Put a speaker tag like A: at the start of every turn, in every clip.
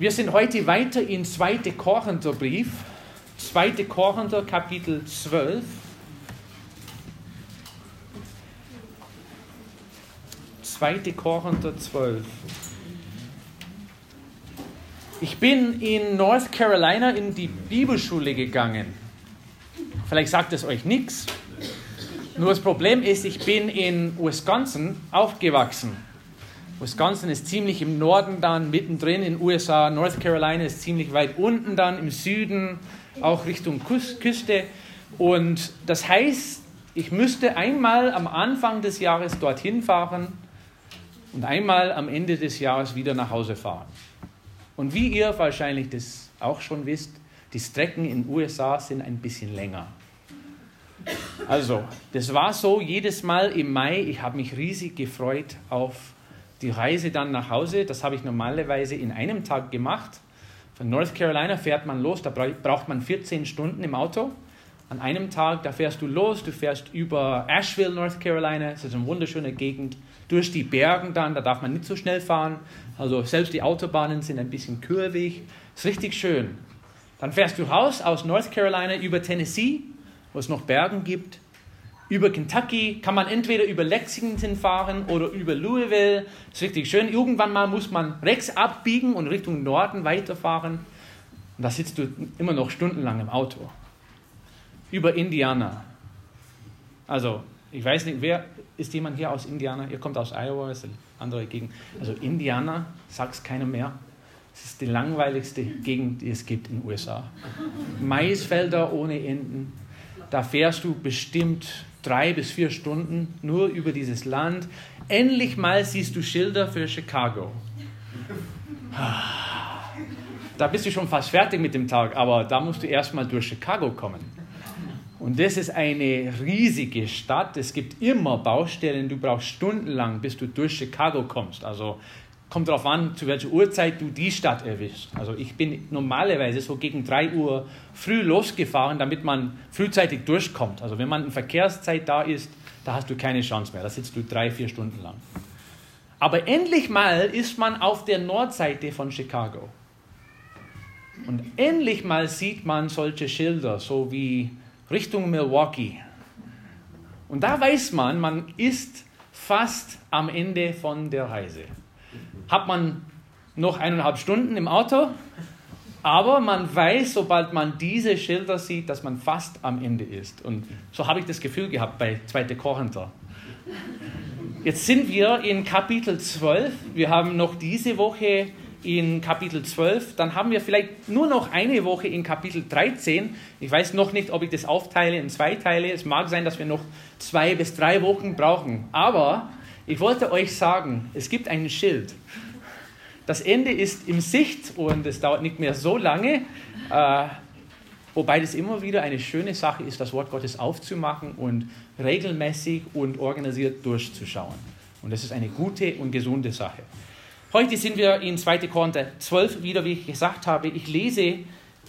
A: Wir sind heute weiter in 2. Korintherbrief, 2. Korinther Kapitel 12. 2. Korinther 12. Ich bin in North Carolina in die Bibelschule gegangen. Vielleicht sagt es euch nichts. Nur das Problem ist, ich bin in Wisconsin aufgewachsen. Wisconsin ist ziemlich im Norden dann, mittendrin in den USA. North Carolina ist ziemlich weit unten dann im Süden, auch Richtung Küste. Und das heißt, ich müsste einmal am Anfang des Jahres dorthin fahren und einmal am Ende des Jahres wieder nach Hause fahren. Und wie ihr wahrscheinlich das auch schon wisst, die Strecken in den USA sind ein bisschen länger. Also, das war so jedes Mal im Mai. Ich habe mich riesig gefreut auf die Reise dann nach Hause. Das habe ich normalerweise in einem Tag gemacht. Von North Carolina fährt man los, da braucht man 14 Stunden im Auto. An einem Tag, da fährst du los, du fährst über Asheville, North Carolina, das ist eine wunderschöne Gegend, durch die Bergen dann, da darf man nicht so schnell fahren. Also selbst die Autobahnen sind ein bisschen kurvig, ist richtig schön. Dann fährst du raus aus North Carolina über Tennessee, wo es noch Bergen gibt. Über Kentucky kann man entweder über Lexington fahren oder über Louisville. Das ist richtig schön. Irgendwann mal muss man rechts abbiegen und Richtung Norden weiterfahren. Und da sitzt du immer noch stundenlang im Auto. Über Indiana. Also, ich weiß nicht, wer ist jemand hier aus Indiana? Ihr kommt aus Iowa, ist eine andere Gegend. Also, Indiana, sagt es keiner mehr. Es ist die langweiligste Gegend, die es gibt in den USA. Maisfelder ohne Enden. Da fährst du bestimmt drei bis vier Stunden nur über dieses Land. Endlich mal siehst du Schilder für Chicago. Da bist du schon fast fertig mit dem Tag, aber da musst du erstmal durch Chicago kommen. Und das ist eine riesige Stadt. Es gibt immer Baustellen. Du brauchst stundenlang, bis du durch Chicago kommst. Also kommt darauf an, zu welcher Uhrzeit du die Stadt erwischst. Also ich bin normalerweise so gegen 3 Uhr früh losgefahren, damit man frühzeitig durchkommt. Also wenn man in Verkehrszeit da ist, da hast du keine Chance mehr. Da sitzt du drei, vier Stunden lang. Aber endlich mal ist man auf der Nordseite von Chicago. Und endlich mal sieht man solche Schilder, so wie Richtung Milwaukee. Und da weiß man, man ist fast am Ende von der Reise hat man noch eineinhalb Stunden im Auto, aber man weiß, sobald man diese Schilder sieht, dass man fast am Ende ist. Und so habe ich das Gefühl gehabt bei 2. Korinther. Jetzt sind wir in Kapitel 12. Wir haben noch diese Woche in Kapitel 12. Dann haben wir vielleicht nur noch eine Woche in Kapitel 13. Ich weiß noch nicht, ob ich das aufteile in zwei Teile. Es mag sein, dass wir noch zwei bis drei Wochen brauchen. Aber ich wollte euch sagen, es gibt ein Schild. Das Ende ist im Sicht und es dauert nicht mehr so lange, äh, wobei das immer wieder eine schöne Sache ist, das Wort Gottes aufzumachen und regelmäßig und organisiert durchzuschauen. Und das ist eine gute und gesunde Sache. Heute sind wir in 2. Korinther 12 wieder, wie ich gesagt habe. Ich lese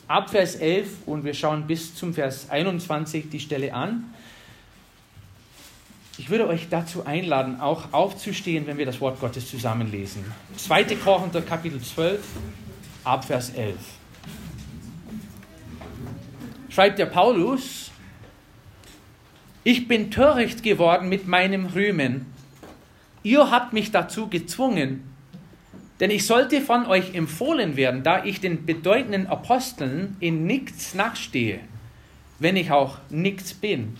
A: ab Vers 11 und wir schauen bis zum Vers 21 die Stelle an. Ich würde euch dazu einladen, auch aufzustehen, wenn wir das Wort Gottes zusammenlesen. 2. Korinther Kapitel 12, Abvers 11. Schreibt der Paulus, ich bin töricht geworden mit meinem Rühmen. Ihr habt mich dazu gezwungen, denn ich sollte von euch empfohlen werden, da ich den bedeutenden Aposteln in nichts nachstehe, wenn ich auch nichts bin.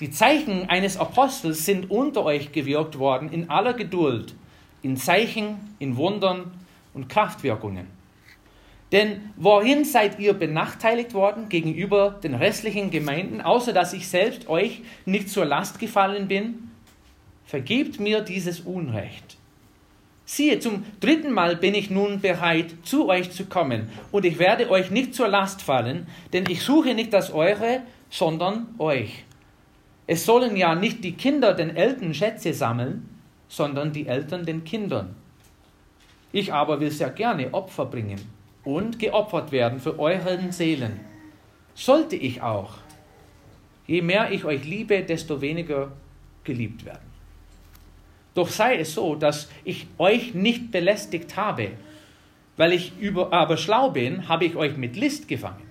A: Die Zeichen eines Apostels sind unter euch gewirkt worden in aller Geduld, in Zeichen, in Wundern und Kraftwirkungen. Denn worin seid ihr benachteiligt worden gegenüber den restlichen Gemeinden, außer dass ich selbst euch nicht zur Last gefallen bin? Vergebt mir dieses Unrecht. Siehe, zum dritten Mal bin ich nun bereit, zu euch zu kommen, und ich werde euch nicht zur Last fallen, denn ich suche nicht das Eure, sondern euch. Es sollen ja nicht die Kinder den Eltern Schätze sammeln, sondern die Eltern den Kindern. Ich aber will sehr gerne Opfer bringen und geopfert werden für euren Seelen. Sollte ich auch. Je mehr ich euch liebe, desto weniger geliebt werden. Doch sei es so, dass ich euch nicht belästigt habe. Weil ich über, aber schlau bin, habe ich euch mit List gefangen.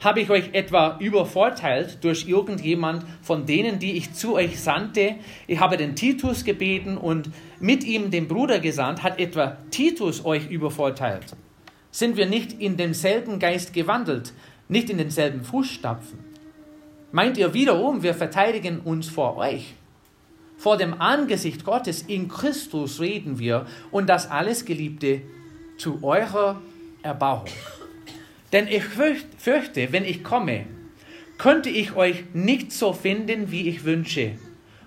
A: Habe ich euch etwa übervorteilt durch irgendjemand von denen, die ich zu euch sandte? Ich habe den Titus gebeten und mit ihm den Bruder gesandt. Hat etwa Titus euch übervorteilt? Sind wir nicht in demselben Geist gewandelt, nicht in denselben Fußstapfen? Meint ihr wiederum, wir verteidigen uns vor euch? Vor dem Angesicht Gottes in Christus reden wir und das alles, Geliebte, zu eurer Erbauung. Denn ich fürchte, wenn ich komme, könnte ich euch nicht so finden, wie ich wünsche.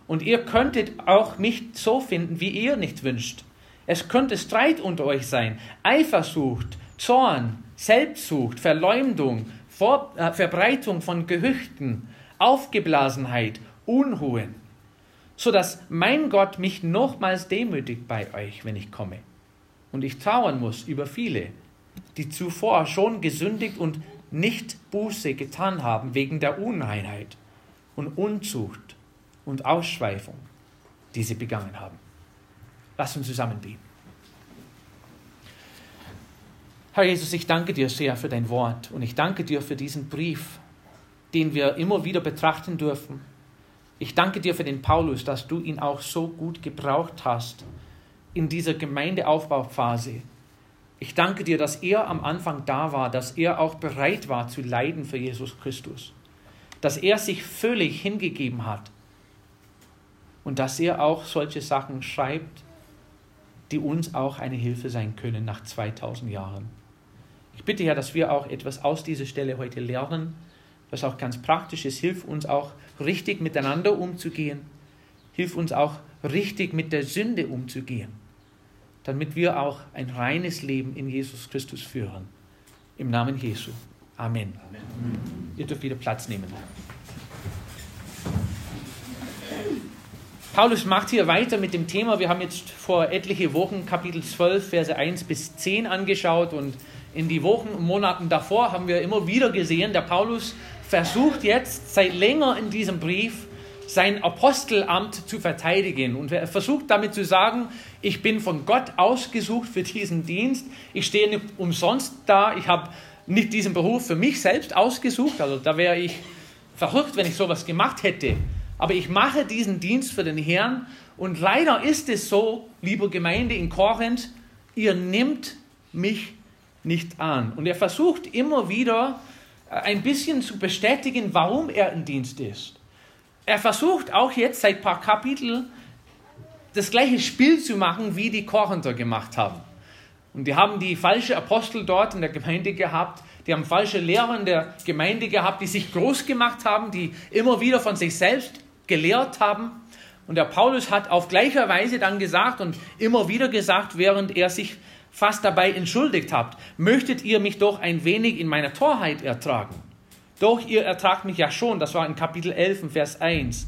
A: Und ihr könntet auch mich so finden, wie ihr nicht wünscht. Es könnte Streit unter euch sein, Eifersucht, Zorn, Selbstsucht, Verleumdung, Vor äh, Verbreitung von Gehüchten, Aufgeblasenheit, Unruhen, so dass mein Gott mich nochmals demütigt bei euch, wenn ich komme. Und ich trauern muss über viele, die zuvor schon gesündigt und nicht Buße getan haben wegen der Unreinheit und Unzucht und Ausschweifung, die sie begangen haben. Lass uns zusammen beten. Herr Jesus, ich danke dir sehr für dein Wort und ich danke dir für diesen Brief, den wir immer wieder betrachten dürfen. Ich danke dir für den Paulus, dass du ihn auch so gut gebraucht hast in dieser Gemeindeaufbauphase, ich danke dir, dass er am Anfang da war, dass er auch bereit war zu leiden für Jesus Christus, dass er sich völlig hingegeben hat und dass er auch solche Sachen schreibt, die uns auch eine Hilfe sein können nach 2000 Jahren. Ich bitte ja, dass wir auch etwas aus dieser Stelle heute lernen, was auch ganz praktisch ist. Hilf uns auch richtig miteinander umzugehen. Hilf uns auch richtig mit der Sünde umzugehen damit wir auch ein reines Leben in Jesus Christus führen. Im Namen Jesu. Amen. Amen. Ihr dürft wieder Platz nehmen. Paulus macht hier weiter mit dem Thema. Wir haben jetzt vor etliche Wochen Kapitel 12, Verse 1 bis 10 angeschaut und in die Wochen und Monaten davor haben wir immer wieder gesehen, der Paulus versucht jetzt seit länger in diesem Brief sein Apostelamt zu verteidigen. Und er versucht damit zu sagen, ich bin von Gott ausgesucht für diesen Dienst. Ich stehe nicht umsonst da. Ich habe nicht diesen Beruf für mich selbst ausgesucht. Also da wäre ich verrückt, wenn ich sowas gemacht hätte. Aber ich mache diesen Dienst für den Herrn. Und leider ist es so, liebe Gemeinde in Korinth, ihr nimmt mich nicht an. Und er versucht immer wieder ein bisschen zu bestätigen, warum er im Dienst ist er versucht auch jetzt seit paar Kapiteln das gleiche Spiel zu machen, wie die Korinther gemacht haben. Und die haben die falsche Apostel dort in der Gemeinde gehabt, die haben falsche Lehrer in der Gemeinde gehabt, die sich groß gemacht haben, die immer wieder von sich selbst gelehrt haben. Und der Paulus hat auf gleicher Weise dann gesagt und immer wieder gesagt, während er sich fast dabei entschuldigt hat, möchtet ihr mich doch ein wenig in meiner Torheit ertragen. Doch ihr ertragt mich ja schon, das war in Kapitel 11, Vers 1.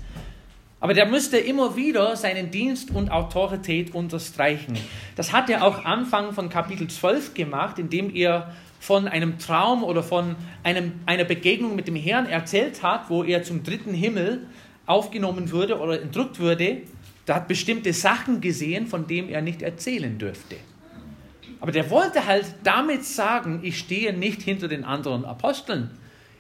A: Aber der müsste immer wieder seinen Dienst und Autorität unterstreichen. Das hat er auch Anfang von Kapitel 12 gemacht, indem er von einem Traum oder von einem, einer Begegnung mit dem Herrn erzählt hat, wo er zum dritten Himmel aufgenommen würde oder entrückt würde. Da hat bestimmte Sachen gesehen, von denen er nicht erzählen dürfte. Aber der wollte halt damit sagen, ich stehe nicht hinter den anderen Aposteln.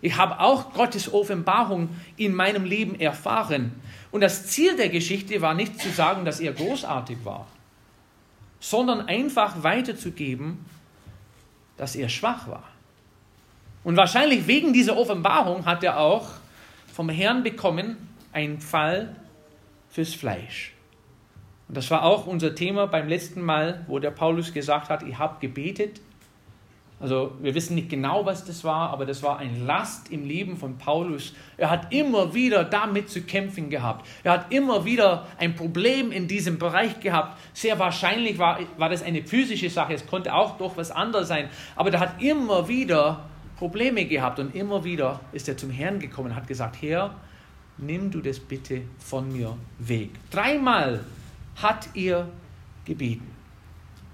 A: Ich habe auch Gottes Offenbarung in meinem Leben erfahren. Und das Ziel der Geschichte war nicht zu sagen, dass er großartig war, sondern einfach weiterzugeben, dass er schwach war. Und wahrscheinlich wegen dieser Offenbarung hat er auch vom Herrn bekommen einen Fall fürs Fleisch. Und das war auch unser Thema beim letzten Mal, wo der Paulus gesagt hat, ich habe gebetet also wir wissen nicht genau, was das war, aber das war ein Last im Leben von Paulus. Er hat immer wieder damit zu kämpfen gehabt. Er hat immer wieder ein Problem in diesem Bereich gehabt. Sehr wahrscheinlich war, war das eine physische Sache, es konnte auch doch was anderes sein. Aber er hat immer wieder Probleme gehabt und immer wieder ist er zum Herrn gekommen und hat gesagt, Herr, nimm du das bitte von mir weg. Dreimal hat er gebeten.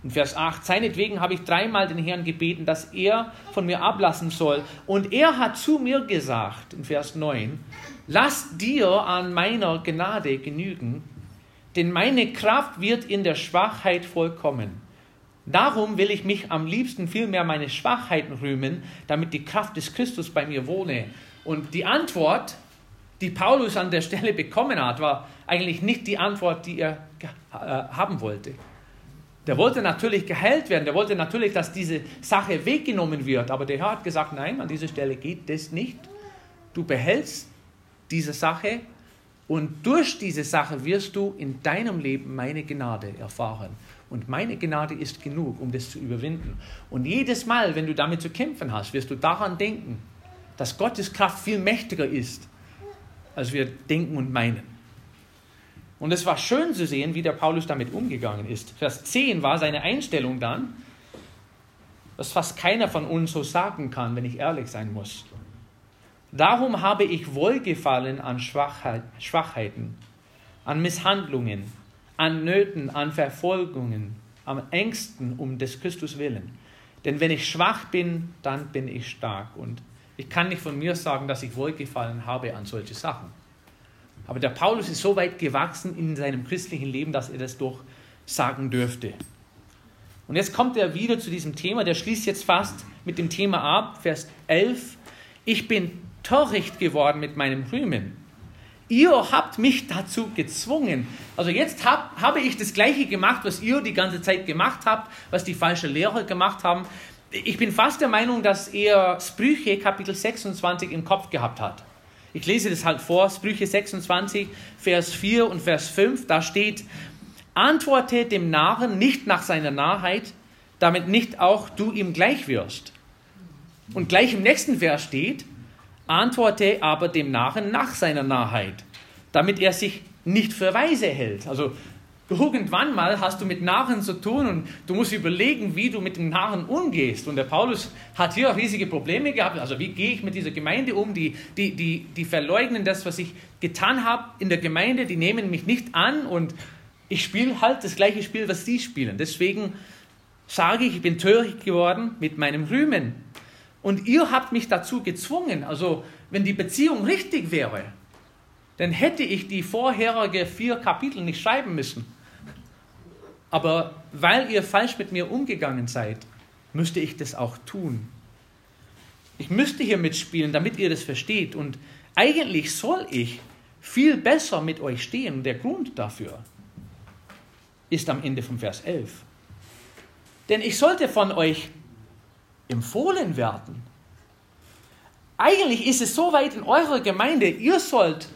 A: In Vers 8, seinetwegen habe ich dreimal den Herrn gebeten, dass er von mir ablassen soll. Und er hat zu mir gesagt, in Vers 9, lass dir an meiner Gnade genügen, denn meine Kraft wird in der Schwachheit vollkommen. Darum will ich mich am liebsten vielmehr meine Schwachheiten rühmen, damit die Kraft des Christus bei mir wohne. Und die Antwort, die Paulus an der Stelle bekommen hat, war eigentlich nicht die Antwort, die er äh, haben wollte. Der wollte natürlich geheilt werden, der wollte natürlich, dass diese Sache weggenommen wird, aber der Herr hat gesagt, nein, an dieser Stelle geht das nicht. Du behältst diese Sache und durch diese Sache wirst du in deinem Leben meine Gnade erfahren. Und meine Gnade ist genug, um das zu überwinden. Und jedes Mal, wenn du damit zu kämpfen hast, wirst du daran denken, dass Gottes Kraft viel mächtiger ist, als wir denken und meinen. Und es war schön zu sehen, wie der Paulus damit umgegangen ist. Vers 10 war seine Einstellung dann, was fast keiner von uns so sagen kann, wenn ich ehrlich sein muss. Darum habe ich Wohlgefallen an Schwachheit, Schwachheiten, an Misshandlungen, an Nöten, an Verfolgungen, an Ängsten um des Christus willen. Denn wenn ich schwach bin, dann bin ich stark. Und ich kann nicht von mir sagen, dass ich Wohlgefallen habe an solche Sachen. Aber der Paulus ist so weit gewachsen in seinem christlichen Leben, dass er das doch sagen dürfte. Und jetzt kommt er wieder zu diesem Thema, der schließt jetzt fast mit dem Thema ab, Vers 11. Ich bin töricht geworden mit meinem Rühmen. Ihr habt mich dazu gezwungen. Also jetzt hab, habe ich das Gleiche gemacht, was ihr die ganze Zeit gemacht habt, was die falsche Lehrer gemacht haben. Ich bin fast der Meinung, dass er Sprüche Kapitel 26 im Kopf gehabt hat. Ich lese das halt vor, Sprüche 26, Vers 4 und Vers 5, da steht, antworte dem Narren nicht nach seiner Narrheit, damit nicht auch du ihm gleich wirst. Und gleich im nächsten Vers steht, antworte aber dem Narren nach seiner Narrheit, damit er sich nicht für weise hält. Also Irgendwann mal hast du mit Narren zu tun und du musst überlegen, wie du mit den Narren umgehst. Und der Paulus hat hier riesige Probleme gehabt. Also wie gehe ich mit dieser Gemeinde um? Die, die, die, die verleugnen das, was ich getan habe in der Gemeinde. Die nehmen mich nicht an und ich spiele halt das gleiche Spiel, was sie spielen. Deswegen sage ich, ich bin töricht geworden mit meinem Rühmen. Und ihr habt mich dazu gezwungen. Also wenn die Beziehung richtig wäre, dann hätte ich die vorherige vier Kapitel nicht schreiben müssen. Aber weil ihr falsch mit mir umgegangen seid, müsste ich das auch tun. Ich müsste hier mitspielen, damit ihr das versteht. Und eigentlich soll ich viel besser mit euch stehen. Der Grund dafür ist am Ende vom Vers 11. Denn ich sollte von euch empfohlen werden. Eigentlich ist es so weit in eurer Gemeinde, ihr sollt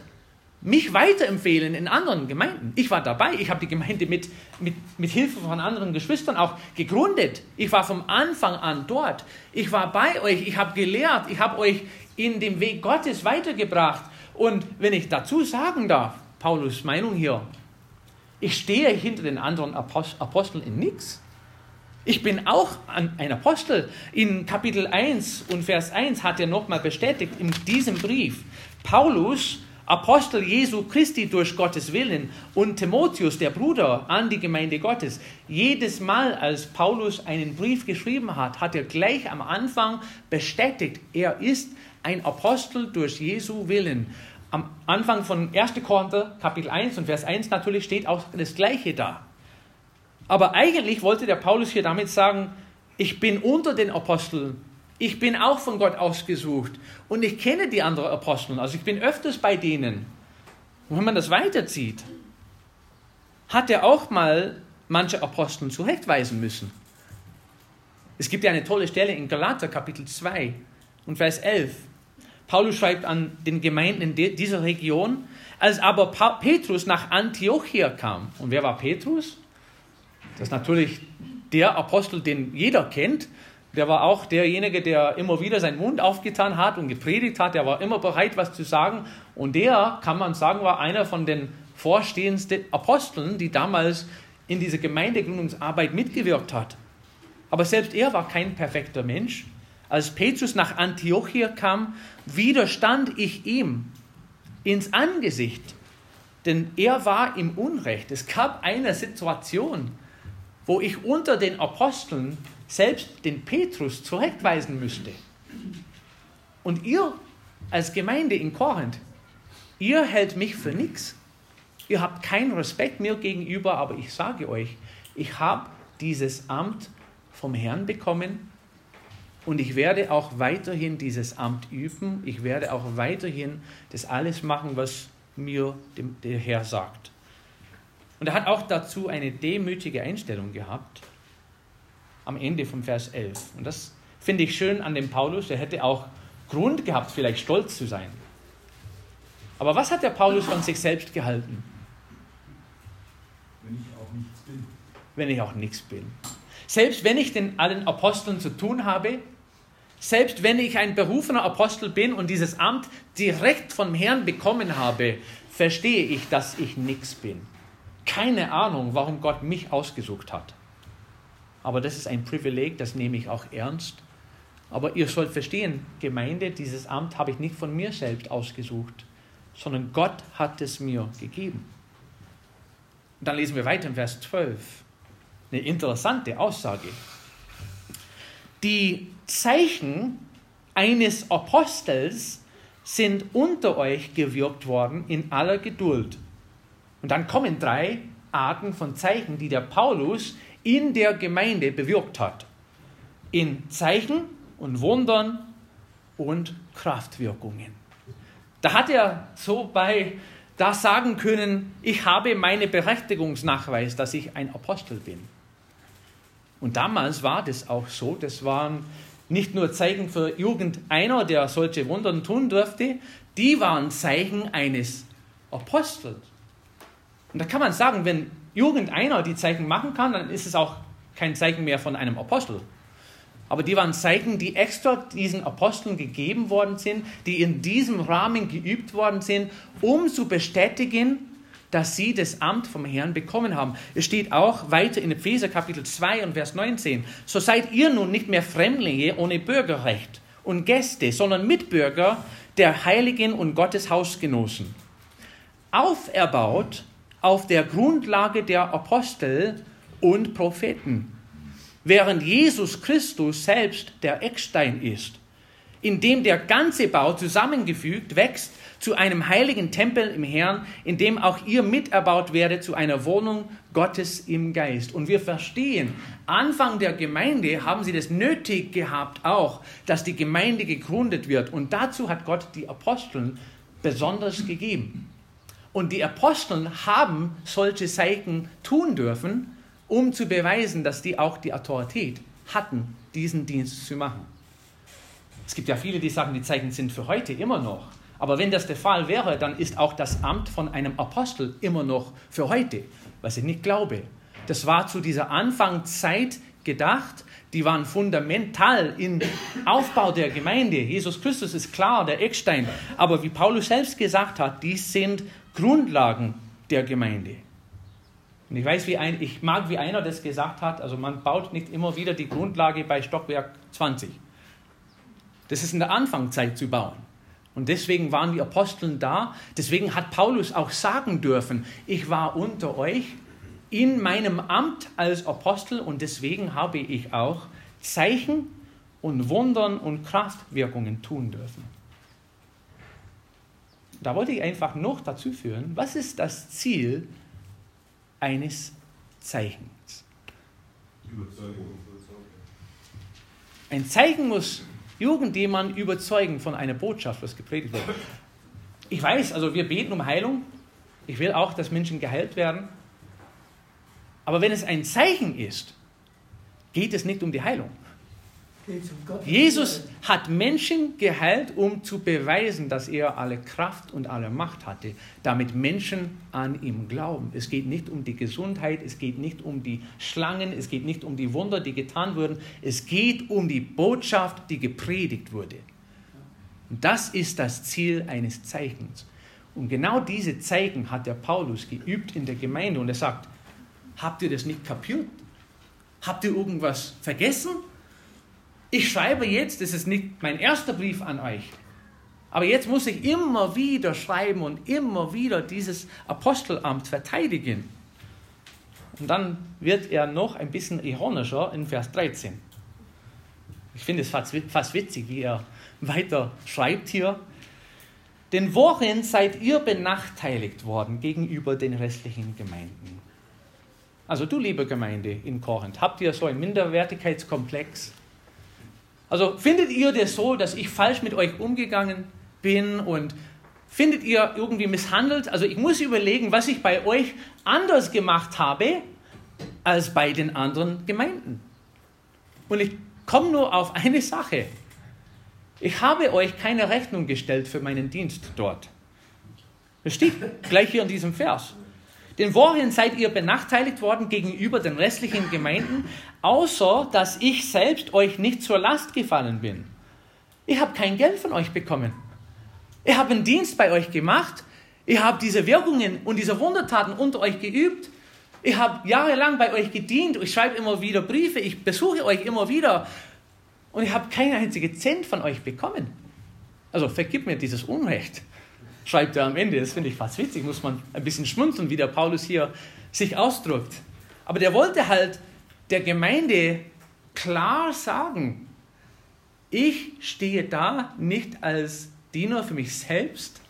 A: mich weiterempfehlen in anderen Gemeinden. Ich war dabei, ich habe die Gemeinde mit, mit, mit Hilfe von anderen Geschwistern auch gegründet. Ich war vom Anfang an dort. Ich war bei euch, ich habe gelehrt, ich habe euch in dem Weg Gottes weitergebracht. Und wenn ich dazu sagen darf, Paulus Meinung hier, ich stehe hinter den anderen Aposteln in nichts. Ich bin auch ein Apostel. In Kapitel 1 und Vers 1 hat er nochmal bestätigt in diesem Brief, Paulus Apostel Jesu Christi durch Gottes Willen und Timotheus, der Bruder, an die Gemeinde Gottes. Jedes Mal, als Paulus einen Brief geschrieben hat, hat er gleich am Anfang bestätigt, er ist ein Apostel durch Jesu Willen. Am Anfang von 1. Korinther, Kapitel 1 und Vers 1 natürlich steht auch das Gleiche da. Aber eigentlich wollte der Paulus hier damit sagen, ich bin unter den Aposteln ich bin auch von Gott ausgesucht und ich kenne die anderen Apostel, also ich bin öfters bei denen. Und wenn man das weiterzieht, hat er auch mal manche Aposteln zurechtweisen müssen. Es gibt ja eine tolle Stelle in Galater Kapitel 2 und Vers 11. Paulus schreibt an den Gemeinden in dieser Region, als aber Petrus nach Antiochia kam. Und wer war Petrus? Das ist natürlich der Apostel, den jeder kennt der war auch derjenige, der immer wieder seinen Mund aufgetan hat und gepredigt hat. Der war immer bereit, was zu sagen. Und der, kann man sagen, war einer von den vorstehendsten Aposteln, die damals in dieser Gemeindegründungsarbeit mitgewirkt hat. Aber selbst er war kein perfekter Mensch. Als Petrus nach Antiochia kam, widerstand ich ihm ins Angesicht, denn er war im Unrecht. Es gab eine Situation, wo ich unter den Aposteln selbst den Petrus zurechtweisen müsste. Und ihr als Gemeinde in Korinth, ihr hält mich für nichts. Ihr habt keinen Respekt mir gegenüber, aber ich sage euch, ich habe dieses Amt vom Herrn bekommen und ich werde auch weiterhin dieses Amt üben. Ich werde auch weiterhin das alles machen, was mir der Herr sagt. Und er hat auch dazu eine demütige Einstellung gehabt am Ende vom Vers 11. Und das finde ich schön an dem Paulus. Er hätte auch Grund gehabt, vielleicht stolz zu sein. Aber was hat der Paulus von sich selbst gehalten?
B: Wenn ich auch nichts bin.
A: Wenn ich auch nichts bin. Selbst wenn ich den allen Aposteln zu tun habe, selbst wenn ich ein berufener Apostel bin und dieses Amt direkt vom Herrn bekommen habe, verstehe ich, dass ich nichts bin. Keine Ahnung, warum Gott mich ausgesucht hat. Aber das ist ein Privileg, das nehme ich auch ernst. Aber ihr sollt verstehen, Gemeinde, dieses Amt habe ich nicht von mir selbst ausgesucht, sondern Gott hat es mir gegeben. Und dann lesen wir weiter im Vers 12. Eine interessante Aussage. Die Zeichen eines Apostels sind unter euch gewirkt worden in aller Geduld. Und dann kommen drei Arten von Zeichen, die der Paulus in der Gemeinde bewirkt hat. In Zeichen und Wundern und Kraftwirkungen. Da hat er so bei das sagen können, ich habe meine Berechtigungsnachweis, dass ich ein Apostel bin. Und damals war das auch so. Das waren nicht nur Zeichen für irgendeiner, der solche Wunder tun durfte, die waren Zeichen eines Apostels. Und da kann man sagen, wenn irgendeiner die Zeichen machen kann, dann ist es auch kein Zeichen mehr von einem Apostel. Aber die waren Zeichen, die extra diesen Aposteln gegeben worden sind, die in diesem Rahmen geübt worden sind, um zu bestätigen, dass sie das Amt vom Herrn bekommen haben. Es steht auch weiter in Epheser Kapitel 2 und Vers 19. So seid ihr nun nicht mehr Fremdlinge ohne Bürgerrecht und Gäste, sondern Mitbürger der Heiligen und Gottes Hausgenossen. Auferbaut auf der Grundlage der Apostel und Propheten, während Jesus Christus selbst der Eckstein ist, in dem der ganze Bau zusammengefügt wächst zu einem heiligen Tempel im Herrn, in dem auch ihr miterbaut werdet zu einer Wohnung Gottes im Geist. Und wir verstehen, Anfang der Gemeinde haben sie das nötig gehabt auch, dass die Gemeinde gegründet wird. Und dazu hat Gott die Aposteln besonders gegeben. Und die Aposteln haben solche Zeichen tun dürfen, um zu beweisen, dass die auch die Autorität hatten, diesen Dienst zu machen. Es gibt ja viele, die sagen, die Zeichen sind für heute immer noch. Aber wenn das der Fall wäre, dann ist auch das Amt von einem Apostel immer noch für heute, was ich nicht glaube. Das war zu dieser Anfangszeit gedacht. Die waren fundamental im Aufbau der Gemeinde. Jesus Christus ist klar, der Eckstein. Aber wie Paulus selbst gesagt hat, dies sind Grundlagen der Gemeinde. Und ich weiß, wie ein, ich mag, wie einer das gesagt hat, also man baut nicht immer wieder die Grundlage bei Stockwerk 20. Das ist in der Anfangszeit zu bauen. Und deswegen waren die Aposteln da. Deswegen hat Paulus auch sagen dürfen, ich war unter euch in meinem Amt als Apostel und deswegen habe ich auch Zeichen und Wundern und Kraftwirkungen tun dürfen. Da wollte ich einfach noch dazu führen, was ist das Ziel eines Zeichens? Ein Zeichen muss irgendjemand überzeugen von einer Botschaft, was gepredigt wird. Ich weiß, also wir beten um Heilung. Ich will auch, dass Menschen geheilt werden. Aber wenn es ein Zeichen ist, geht es nicht um die Heilung. Jesus hat Menschen geheilt, um zu beweisen, dass er alle Kraft und alle Macht hatte, damit Menschen an ihm glauben. Es geht nicht um die Gesundheit, es geht nicht um die Schlangen, es geht nicht um die Wunder, die getan wurden, es geht um die Botschaft, die gepredigt wurde. Und das ist das Ziel eines Zeichens. Und genau diese Zeichen hat der Paulus geübt in der Gemeinde und er sagt, habt ihr das nicht kapiert? Habt ihr irgendwas vergessen? Ich schreibe jetzt, das ist nicht mein erster Brief an euch, aber jetzt muss ich immer wieder schreiben und immer wieder dieses Apostelamt verteidigen. Und dann wird er noch ein bisschen ironischer in Vers 13. Ich finde es fast witzig, wie er weiter schreibt hier. Denn worin seid ihr benachteiligt worden gegenüber den restlichen Gemeinden? Also du, liebe Gemeinde in Korinth, habt ihr so einen Minderwertigkeitskomplex? Also findet ihr das so, dass ich falsch mit euch umgegangen bin und findet ihr irgendwie misshandelt? Also ich muss überlegen, was ich bei euch anders gemacht habe als bei den anderen Gemeinden. Und ich komme nur auf eine Sache. Ich habe euch keine Rechnung gestellt für meinen Dienst dort. Das steht gleich hier in diesem Vers. Denn worin seid ihr benachteiligt worden gegenüber den restlichen Gemeinden, außer dass ich selbst euch nicht zur Last gefallen bin? Ich habe kein Geld von euch bekommen. Ich habe einen Dienst bei euch gemacht. Ich habe diese Wirkungen und diese Wundertaten unter euch geübt. Ich habe jahrelang bei euch gedient. Ich schreibe immer wieder Briefe. Ich besuche euch immer wieder. Und ich habe keinen einzigen Cent von euch bekommen. Also vergib mir dieses Unrecht schreibt er am Ende. Das finde ich fast witzig, muss man ein bisschen schmunzeln, wie der Paulus hier sich ausdrückt. Aber der wollte halt der Gemeinde klar sagen, ich stehe da nicht als Diener für mich selbst,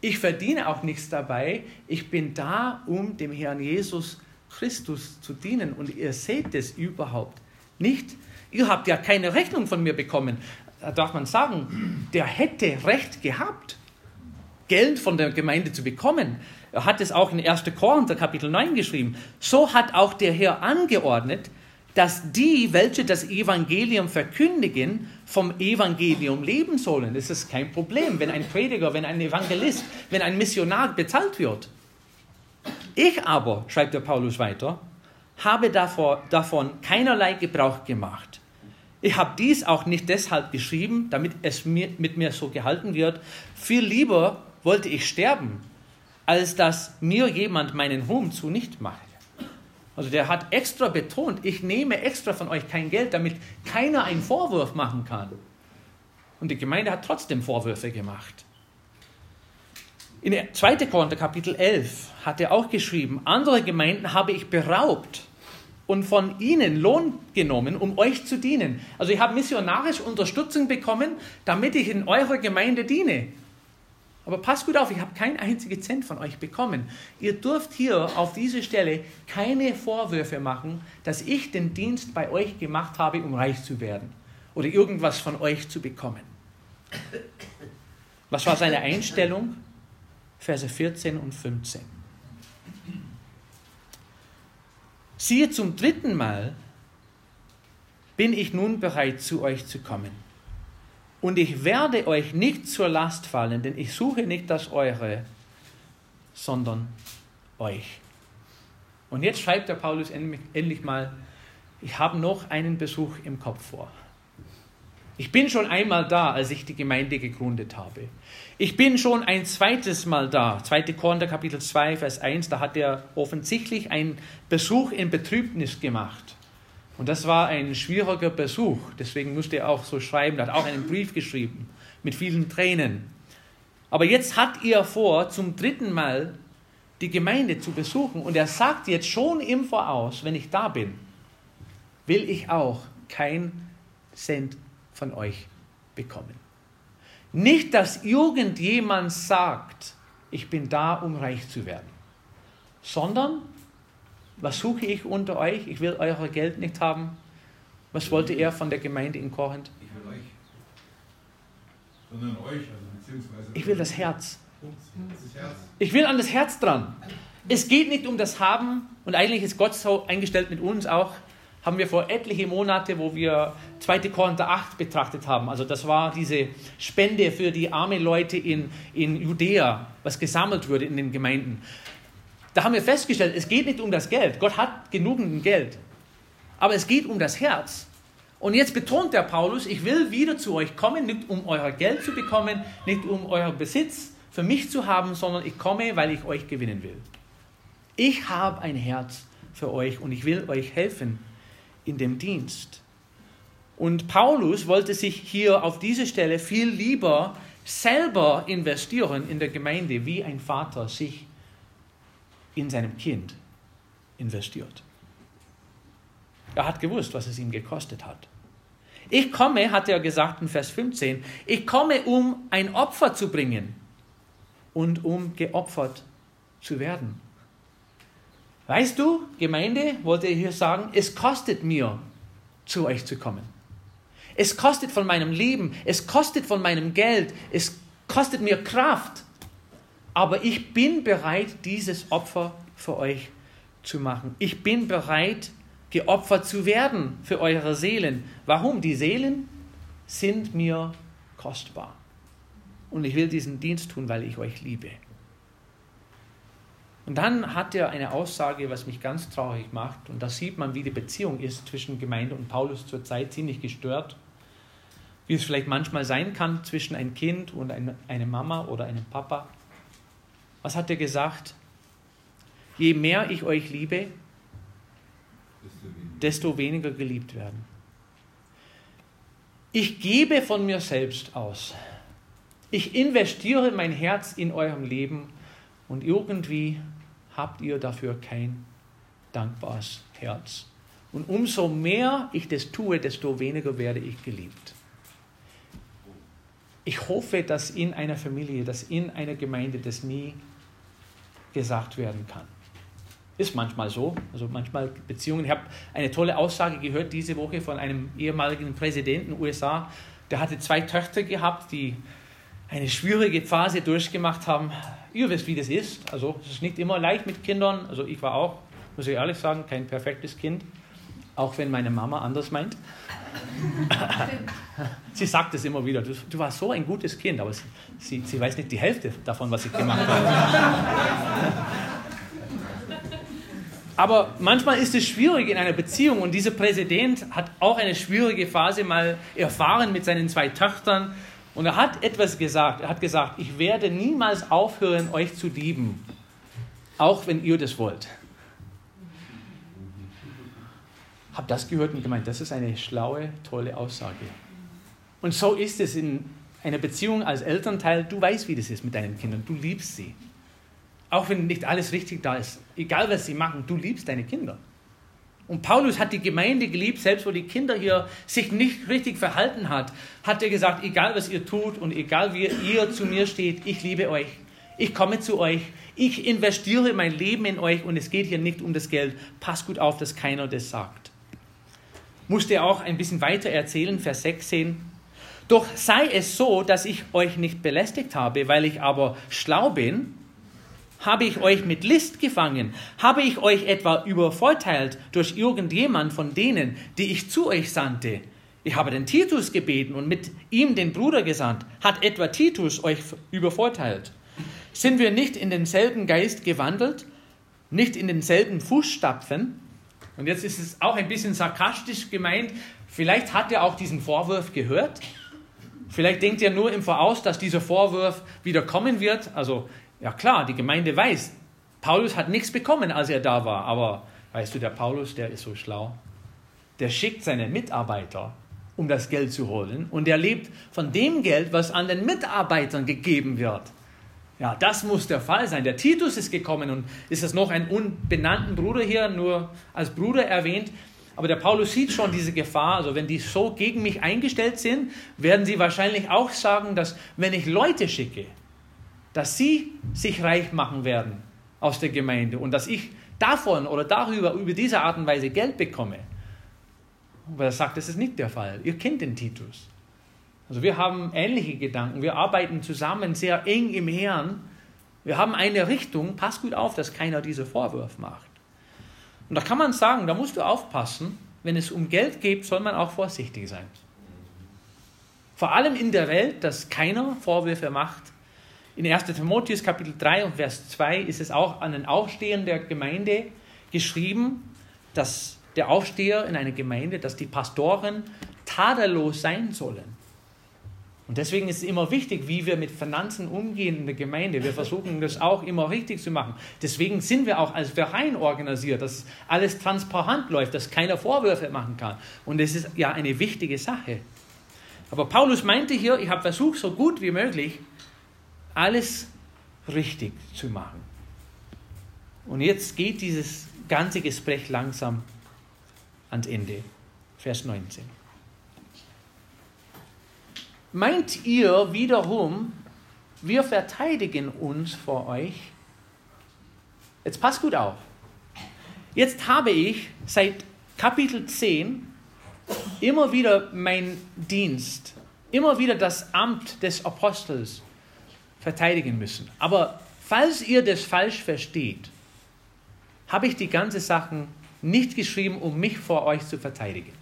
A: ich verdiene auch nichts dabei, ich bin da, um dem Herrn Jesus Christus zu dienen und ihr seht es überhaupt nicht. Ihr habt ja keine Rechnung von mir bekommen. Da darf man sagen, der hätte Recht gehabt. Geld von der Gemeinde zu bekommen. Er hat es auch in 1. Korinther Kapitel 9 geschrieben. So hat auch der Herr angeordnet, dass die, welche das Evangelium verkündigen, vom Evangelium leben sollen. Das ist kein Problem, wenn ein Prediger, wenn ein Evangelist, wenn ein Missionar bezahlt wird. Ich aber, schreibt der Paulus weiter, habe davor, davon keinerlei Gebrauch gemacht. Ich habe dies auch nicht deshalb geschrieben, damit es mir, mit mir so gehalten wird. Viel lieber wollte ich sterben, als dass mir jemand meinen Ruhm zunichte mache. Also der hat extra betont, ich nehme extra von euch kein Geld, damit keiner einen Vorwurf machen kann. Und die Gemeinde hat trotzdem Vorwürfe gemacht. In 2. Korinther Kapitel 11 hat er auch geschrieben, andere Gemeinden habe ich beraubt und von ihnen Lohn genommen, um euch zu dienen. Also ich habe missionarische Unterstützung bekommen, damit ich in eurer Gemeinde diene. Aber passt gut auf, ich habe keinen einzigen Cent von euch bekommen. Ihr dürft hier auf dieser Stelle keine Vorwürfe machen, dass ich den Dienst bei euch gemacht habe, um reich zu werden oder irgendwas von euch zu bekommen. Was war seine Einstellung? Verse 14 und 15. Siehe, zum dritten Mal bin ich nun bereit, zu euch zu kommen und ich werde euch nicht zur Last fallen, denn ich suche nicht das Eure, sondern euch. Und jetzt schreibt der Paulus endlich mal, ich habe noch einen Besuch im Kopf vor. Ich bin schon einmal da, als ich die Gemeinde gegründet habe. Ich bin schon ein zweites Mal da. 2. Korinther Kapitel 2, Vers 1, da hat er offensichtlich einen Besuch in Betrübnis gemacht. Und das war ein schwieriger Besuch. Deswegen musste er auch so schreiben. Er hat auch einen Brief geschrieben mit vielen Tränen. Aber jetzt hat er vor, zum dritten Mal die Gemeinde zu besuchen. Und er sagt jetzt schon im Voraus, wenn ich da bin, will ich auch kein Cent von euch bekommen. Nicht, dass irgendjemand sagt, ich bin da, um reich zu werden, sondern was suche ich unter euch? Ich will euer Geld nicht haben. Was wollte er von der Gemeinde in Korinth?
B: Ich will euch. Sondern euch, also beziehungsweise.
A: Ich will das Herz. Ich will an das Herz dran. Es geht nicht um das Haben und eigentlich ist Gott so eingestellt mit uns auch. Haben wir vor etliche Monate, wo wir 2. Korinther 8 betrachtet haben. Also das war diese Spende für die armen Leute in, in Judäa, was gesammelt wurde in den Gemeinden. Da haben wir festgestellt, es geht nicht um das Geld. Gott hat genügend Geld. Aber es geht um das Herz. Und jetzt betont der Paulus, ich will wieder zu euch kommen, nicht um euer Geld zu bekommen, nicht um euren Besitz für mich zu haben, sondern ich komme, weil ich euch gewinnen will. Ich habe ein Herz für euch und ich will euch helfen in dem Dienst. Und Paulus wollte sich hier auf diese Stelle viel lieber selber investieren in der Gemeinde, wie ein Vater sich in seinem Kind investiert. Er hat gewusst, was es ihm gekostet hat. Ich komme, hat er gesagt in Vers 15, ich komme, um ein Opfer zu bringen und um geopfert zu werden. Weißt du, Gemeinde, wollte ich hier sagen, es kostet mir, zu euch zu kommen. Es kostet von meinem Leben, es kostet von meinem Geld, es kostet mir Kraft. Aber ich bin bereit, dieses Opfer für euch zu machen. Ich bin bereit, geopfert zu werden für eure Seelen. Warum? Die Seelen sind mir kostbar. Und ich will diesen Dienst tun, weil ich euch liebe. Und dann hat er eine Aussage, was mich ganz traurig macht. Und da sieht man, wie die Beziehung ist zwischen Gemeinde und Paulus zur Zeit ziemlich gestört. Wie es vielleicht manchmal sein kann zwischen ein Kind und eine Mama oder einem Papa. Was hat er gesagt? Je mehr ich euch liebe, desto weniger geliebt werden. Ich gebe von mir selbst aus. Ich investiere mein Herz in eurem Leben und irgendwie habt ihr dafür kein dankbares Herz. Und umso mehr ich das tue, desto weniger werde ich geliebt. Ich hoffe, dass in einer Familie, dass in einer Gemeinde das nie gesagt werden kann. Ist manchmal so. Also manchmal Beziehungen. Ich habe eine tolle Aussage gehört diese Woche von einem ehemaligen Präsidenten USA. Der hatte zwei Töchter gehabt, die eine schwierige Phase durchgemacht haben. Ihr wisst, wie das ist. Also es ist nicht immer leicht mit Kindern. Also ich war auch, muss ich ehrlich sagen, kein perfektes Kind. Auch wenn meine Mama anders meint. Sie sagt es immer wieder, du, du, warst so ein gutes Kind, aber sie, sie weiß nicht die Hälfte davon, was ich gemacht habe. aber manchmal ist es schwierig in einer Beziehung und dieser Präsident hat auch eine schwierige Phase mal erfahren mit seinen zwei Töchtern und er hat etwas gesagt. Er hat gesagt, ich werde niemals aufhören, euch zu lieben, auch wenn ihr das wollt. Hab das gehört und gemeint, das ist eine schlaue, tolle Aussage. Und so ist es in einer Beziehung als Elternteil. Du weißt, wie das ist mit deinen Kindern. Du liebst sie. Auch wenn nicht alles richtig da ist. Egal, was sie machen, du liebst deine Kinder. Und Paulus hat die Gemeinde geliebt, selbst wo die Kinder hier sich nicht richtig verhalten hat, hat er gesagt, egal was ihr tut und egal wie ihr zu mir steht, ich liebe euch. Ich komme zu euch. Ich investiere mein Leben in euch und es geht hier nicht um das Geld. Passt gut auf, dass keiner das sagt. Musste er auch ein bisschen weiter erzählen, Vers 16. Doch sei es so, dass ich euch nicht belästigt habe, weil ich aber schlau bin habe ich euch mit List gefangen? Habe ich euch etwa übervorteilt durch irgendjemand von denen, die ich zu euch sandte? Ich habe den Titus gebeten und mit ihm den Bruder gesandt. Hat etwa Titus euch übervorteilt? Sind wir nicht in denselben Geist gewandelt? Nicht in denselben Fußstapfen? Und jetzt ist es auch ein bisschen sarkastisch gemeint. Vielleicht hat er auch diesen Vorwurf gehört. Vielleicht denkt er nur im Voraus, dass dieser Vorwurf wieder kommen wird. Also ja klar, die Gemeinde weiß, Paulus hat nichts bekommen, als er da war. Aber weißt du, der Paulus, der ist so schlau. Der schickt seine Mitarbeiter, um das Geld zu holen. Und er lebt von dem Geld, was an den Mitarbeitern gegeben wird. Ja, das muss der Fall sein. Der Titus ist gekommen und ist es noch ein unbenannten Bruder hier, nur als Bruder erwähnt. Aber der Paulus sieht schon diese Gefahr. Also wenn die so gegen mich eingestellt sind, werden sie wahrscheinlich auch sagen, dass wenn ich Leute schicke, dass sie sich reich machen werden aus der Gemeinde und dass ich davon oder darüber, über diese Art und Weise Geld bekomme. Aber er sagt, das ist nicht der Fall. Ihr kennt den Titus. Also wir haben ähnliche Gedanken. Wir arbeiten zusammen sehr eng im Herrn. Wir haben eine Richtung. Pass gut auf, dass keiner diese Vorwurf macht. Und da kann man sagen, da musst du aufpassen. Wenn es um Geld geht, soll man auch vorsichtig sein. Vor allem in der Welt, dass keiner Vorwürfe macht, in 1. Timotheus Kapitel 3 und Vers 2 ist es auch an den Aufstehern der Gemeinde geschrieben, dass der Aufsteher in einer Gemeinde, dass die Pastoren tadellos sein sollen. Und deswegen ist es immer wichtig, wie wir mit Finanzen umgehen in der Gemeinde. Wir versuchen das auch immer richtig zu machen. Deswegen sind wir auch als Verein organisiert, dass alles transparent läuft, dass keiner Vorwürfe machen kann. Und das ist ja eine wichtige Sache. Aber Paulus meinte hier, ich habe versucht, so gut wie möglich alles richtig zu machen. Und jetzt geht dieses ganze Gespräch langsam ans Ende. Vers 19. Meint ihr wiederum, wir verteidigen uns vor euch? Jetzt passt gut auf. Jetzt habe ich seit Kapitel 10 immer wieder meinen Dienst, immer wieder das Amt des Apostels verteidigen müssen. Aber falls ihr das falsch versteht, habe ich die ganze Sachen nicht geschrieben, um mich vor euch zu verteidigen.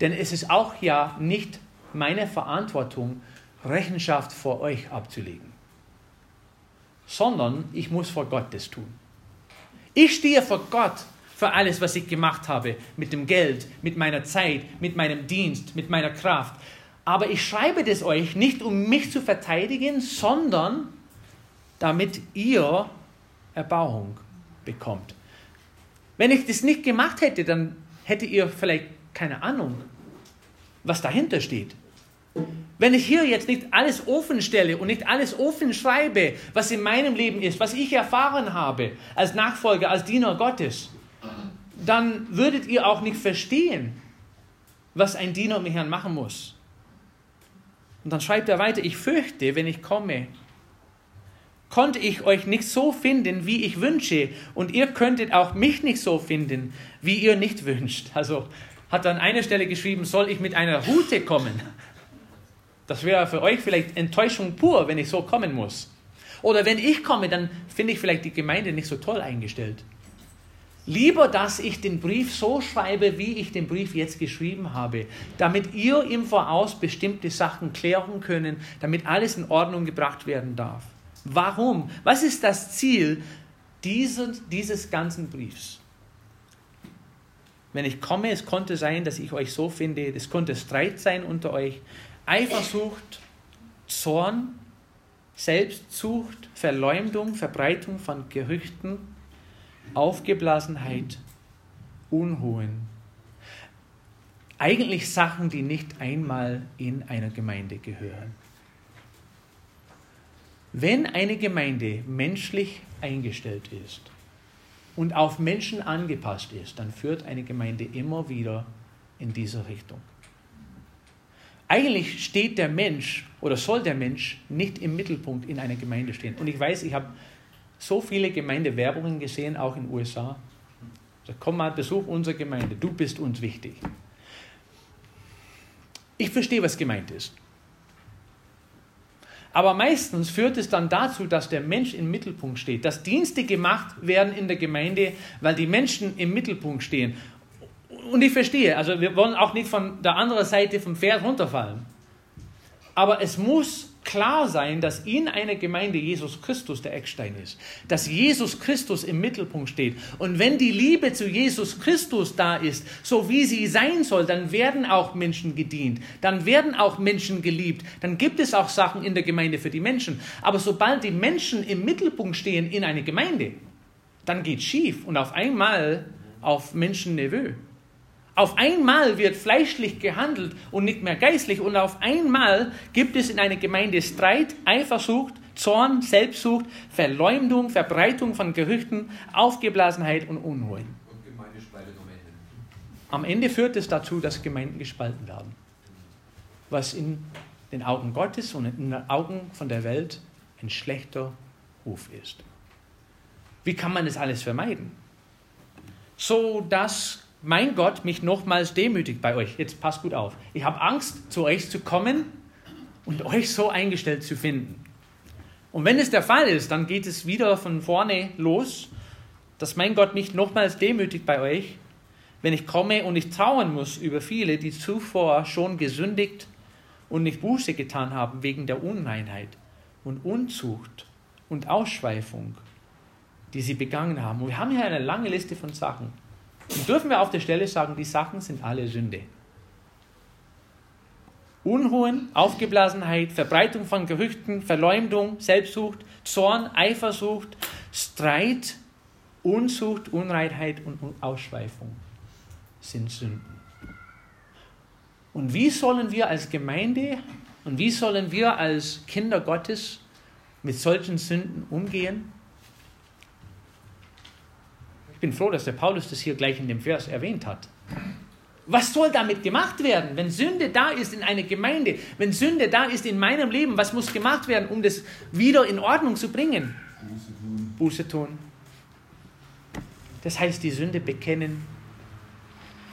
A: Denn es ist auch ja nicht meine Verantwortung, Rechenschaft vor euch abzulegen, sondern ich muss vor Gott das tun. Ich stehe vor Gott für alles, was ich gemacht habe, mit dem Geld, mit meiner Zeit, mit meinem Dienst, mit meiner Kraft. Aber ich schreibe das euch nicht, um mich zu verteidigen, sondern damit ihr Erbauung bekommt. Wenn ich das nicht gemacht hätte, dann hättet ihr vielleicht keine Ahnung, was dahinter steht. Wenn ich hier jetzt nicht alles offen stelle und nicht alles offen schreibe, was in meinem Leben ist, was ich erfahren habe als Nachfolger, als Diener Gottes, dann würdet ihr auch nicht verstehen, was ein Diener mit Herrn machen muss. Und dann schreibt er weiter, ich fürchte, wenn ich komme, konnte ich euch nicht so finden, wie ich wünsche, und ihr könntet auch mich nicht so finden, wie ihr nicht wünscht. Also hat er an einer Stelle geschrieben, soll ich mit einer Route kommen? Das wäre für euch vielleicht Enttäuschung pur, wenn ich so kommen muss. Oder wenn ich komme, dann finde ich vielleicht die Gemeinde nicht so toll eingestellt. Lieber, dass ich den Brief so schreibe, wie ich den Brief jetzt geschrieben habe, damit ihr im Voraus bestimmte Sachen klären können, damit alles in Ordnung gebracht werden darf. Warum? Was ist das Ziel dieses, dieses ganzen Briefs? Wenn ich komme, es konnte sein, dass ich euch so finde, es konnte Streit sein unter euch, Eifersucht, Zorn, Selbstsucht, Verleumdung, Verbreitung von Gerüchten, Aufgeblasenheit, Unruhen. Eigentlich Sachen, die nicht einmal in einer Gemeinde gehören. Wenn eine Gemeinde menschlich eingestellt ist und auf Menschen angepasst ist, dann führt eine Gemeinde immer wieder in diese Richtung. Eigentlich steht der Mensch oder soll der Mensch nicht im Mittelpunkt in einer Gemeinde stehen. Und ich weiß, ich habe so viele Gemeindewerbungen gesehen, auch in den USA. Also, komm mal, besuch unsere Gemeinde, du bist uns wichtig. Ich verstehe, was gemeint ist. Aber meistens führt es dann dazu, dass der Mensch im Mittelpunkt steht, dass Dienste gemacht werden in der Gemeinde, weil die Menschen im Mittelpunkt stehen und ich verstehe, also wir wollen auch nicht von der anderen Seite vom Pferd runterfallen. Aber es muss klar sein, dass in einer Gemeinde Jesus Christus der Eckstein ist, dass Jesus Christus im Mittelpunkt steht. Und wenn die Liebe zu Jesus Christus da ist, so wie sie sein soll, dann werden auch Menschen gedient, dann werden auch Menschen geliebt, dann gibt es auch Sachen in der Gemeinde für die Menschen. Aber sobald die Menschen im Mittelpunkt stehen in einer Gemeinde, dann geht schief und auf einmal auf Menschenniveau. Auf einmal wird fleischlich gehandelt und nicht mehr geistlich und auf einmal gibt es in einer Gemeinde Streit, Eifersucht, Zorn, Selbstsucht, Verleumdung, Verbreitung von Gerüchten, Aufgeblasenheit und Unruhe. Und Gemeindespaltung am Ende. Am Ende führt es dazu, dass Gemeinden gespalten werden. Was in den Augen Gottes und in den Augen von der Welt ein schlechter Ruf ist. Wie kann man das alles vermeiden? So dass mein Gott mich nochmals demütigt bei euch. Jetzt passt gut auf. Ich habe Angst, zu euch zu kommen und euch so eingestellt zu finden. Und wenn es der Fall ist, dann geht es wieder von vorne los, dass mein Gott mich nochmals demütigt bei euch, wenn ich komme und ich trauern muss über viele, die zuvor schon gesündigt und nicht Buße getan haben wegen der Unreinheit und Unzucht und Ausschweifung, die sie begangen haben. Und wir haben hier eine lange Liste von Sachen. Und dürfen wir auf der Stelle sagen, die Sachen sind alle Sünde. Unruhen, Aufgeblasenheit, Verbreitung von Gerüchten, Verleumdung, Selbstsucht, Zorn, Eifersucht, Streit, Unzucht, Unreinheit und Ausschweifung sind Sünden. Und wie sollen wir als Gemeinde und wie sollen wir als Kinder Gottes mit solchen Sünden umgehen? Ich bin froh, dass der Paulus das hier gleich in dem Vers erwähnt hat. Was soll damit gemacht werden, wenn Sünde da ist in einer Gemeinde, wenn Sünde da ist in meinem Leben? Was muss gemacht werden, um das wieder in Ordnung zu bringen? Buße tun. Buße tun. Das heißt, die Sünde bekennen,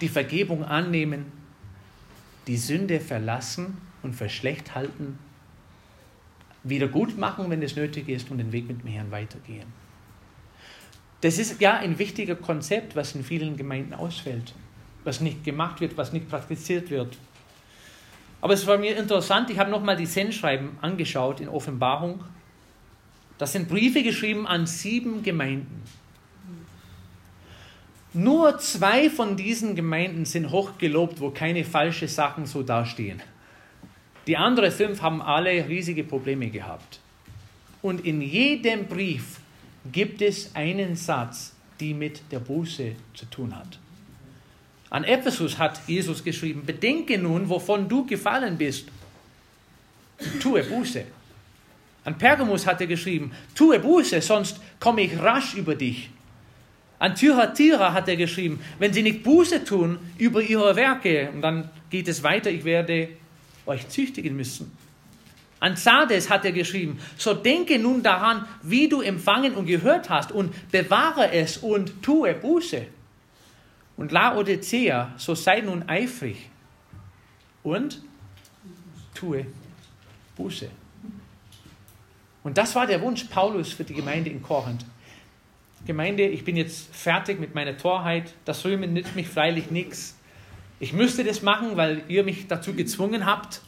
A: die Vergebung annehmen, die Sünde verlassen und für schlecht halten, wieder gut machen, wenn es nötig ist, und den Weg mit dem Herrn weitergehen. Das ist ja ein wichtiger Konzept, was in vielen Gemeinden ausfällt, was nicht gemacht wird, was nicht praktiziert wird. Aber es war mir interessant, ich habe nochmal die Sendschreiben angeschaut in Offenbarung. Das sind Briefe geschrieben an sieben Gemeinden. Nur zwei von diesen Gemeinden sind hochgelobt, wo keine falschen Sachen so dastehen. Die anderen fünf haben alle riesige Probleme gehabt. Und in jedem Brief gibt es einen Satz, die mit der Buße zu tun hat. An Ephesus hat Jesus geschrieben, bedenke nun, wovon du gefallen bist. Tue Buße. An Pergamus hat er geschrieben, tue Buße, sonst komme ich rasch über dich. An Thyatira hat er geschrieben, wenn sie nicht Buße tun über ihre Werke, und dann geht es weiter, ich werde euch züchtigen müssen. An Sardes hat er geschrieben, so denke nun daran, wie du empfangen und gehört hast und bewahre es und tue Buße. Und Laodicea, so sei nun eifrig und tue Buße. Und das war der Wunsch Paulus für die Gemeinde in Korinth. Gemeinde, ich bin jetzt fertig mit meiner Torheit, das Römen nützt mich freilich nichts. Ich müsste das machen, weil ihr mich dazu gezwungen habt.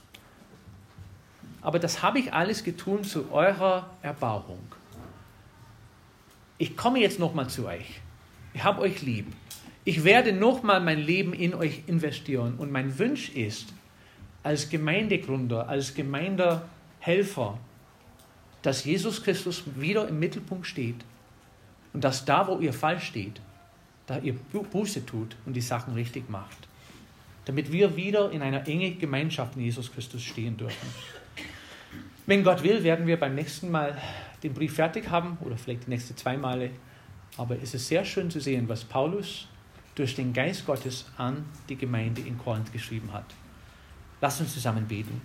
A: Aber das habe ich alles getun zu eurer Erbauung. Ich komme jetzt nochmal zu euch. Ich habe euch lieb. Ich werde nochmal mein Leben in euch investieren. Und mein Wunsch ist, als Gemeindegründer, als Gemeindehelfer, dass Jesus Christus wieder im Mittelpunkt steht und dass da, wo ihr falsch steht, da ihr Buße tut und die Sachen richtig macht. Damit wir wieder in einer engen Gemeinschaft in Jesus Christus stehen dürfen. Wenn Gott will, werden wir beim nächsten Mal den Brief fertig haben oder vielleicht die nächsten zwei Male. Aber es ist sehr schön zu sehen, was Paulus durch den Geist Gottes an die Gemeinde in Korinth geschrieben hat. Lass uns zusammen beten.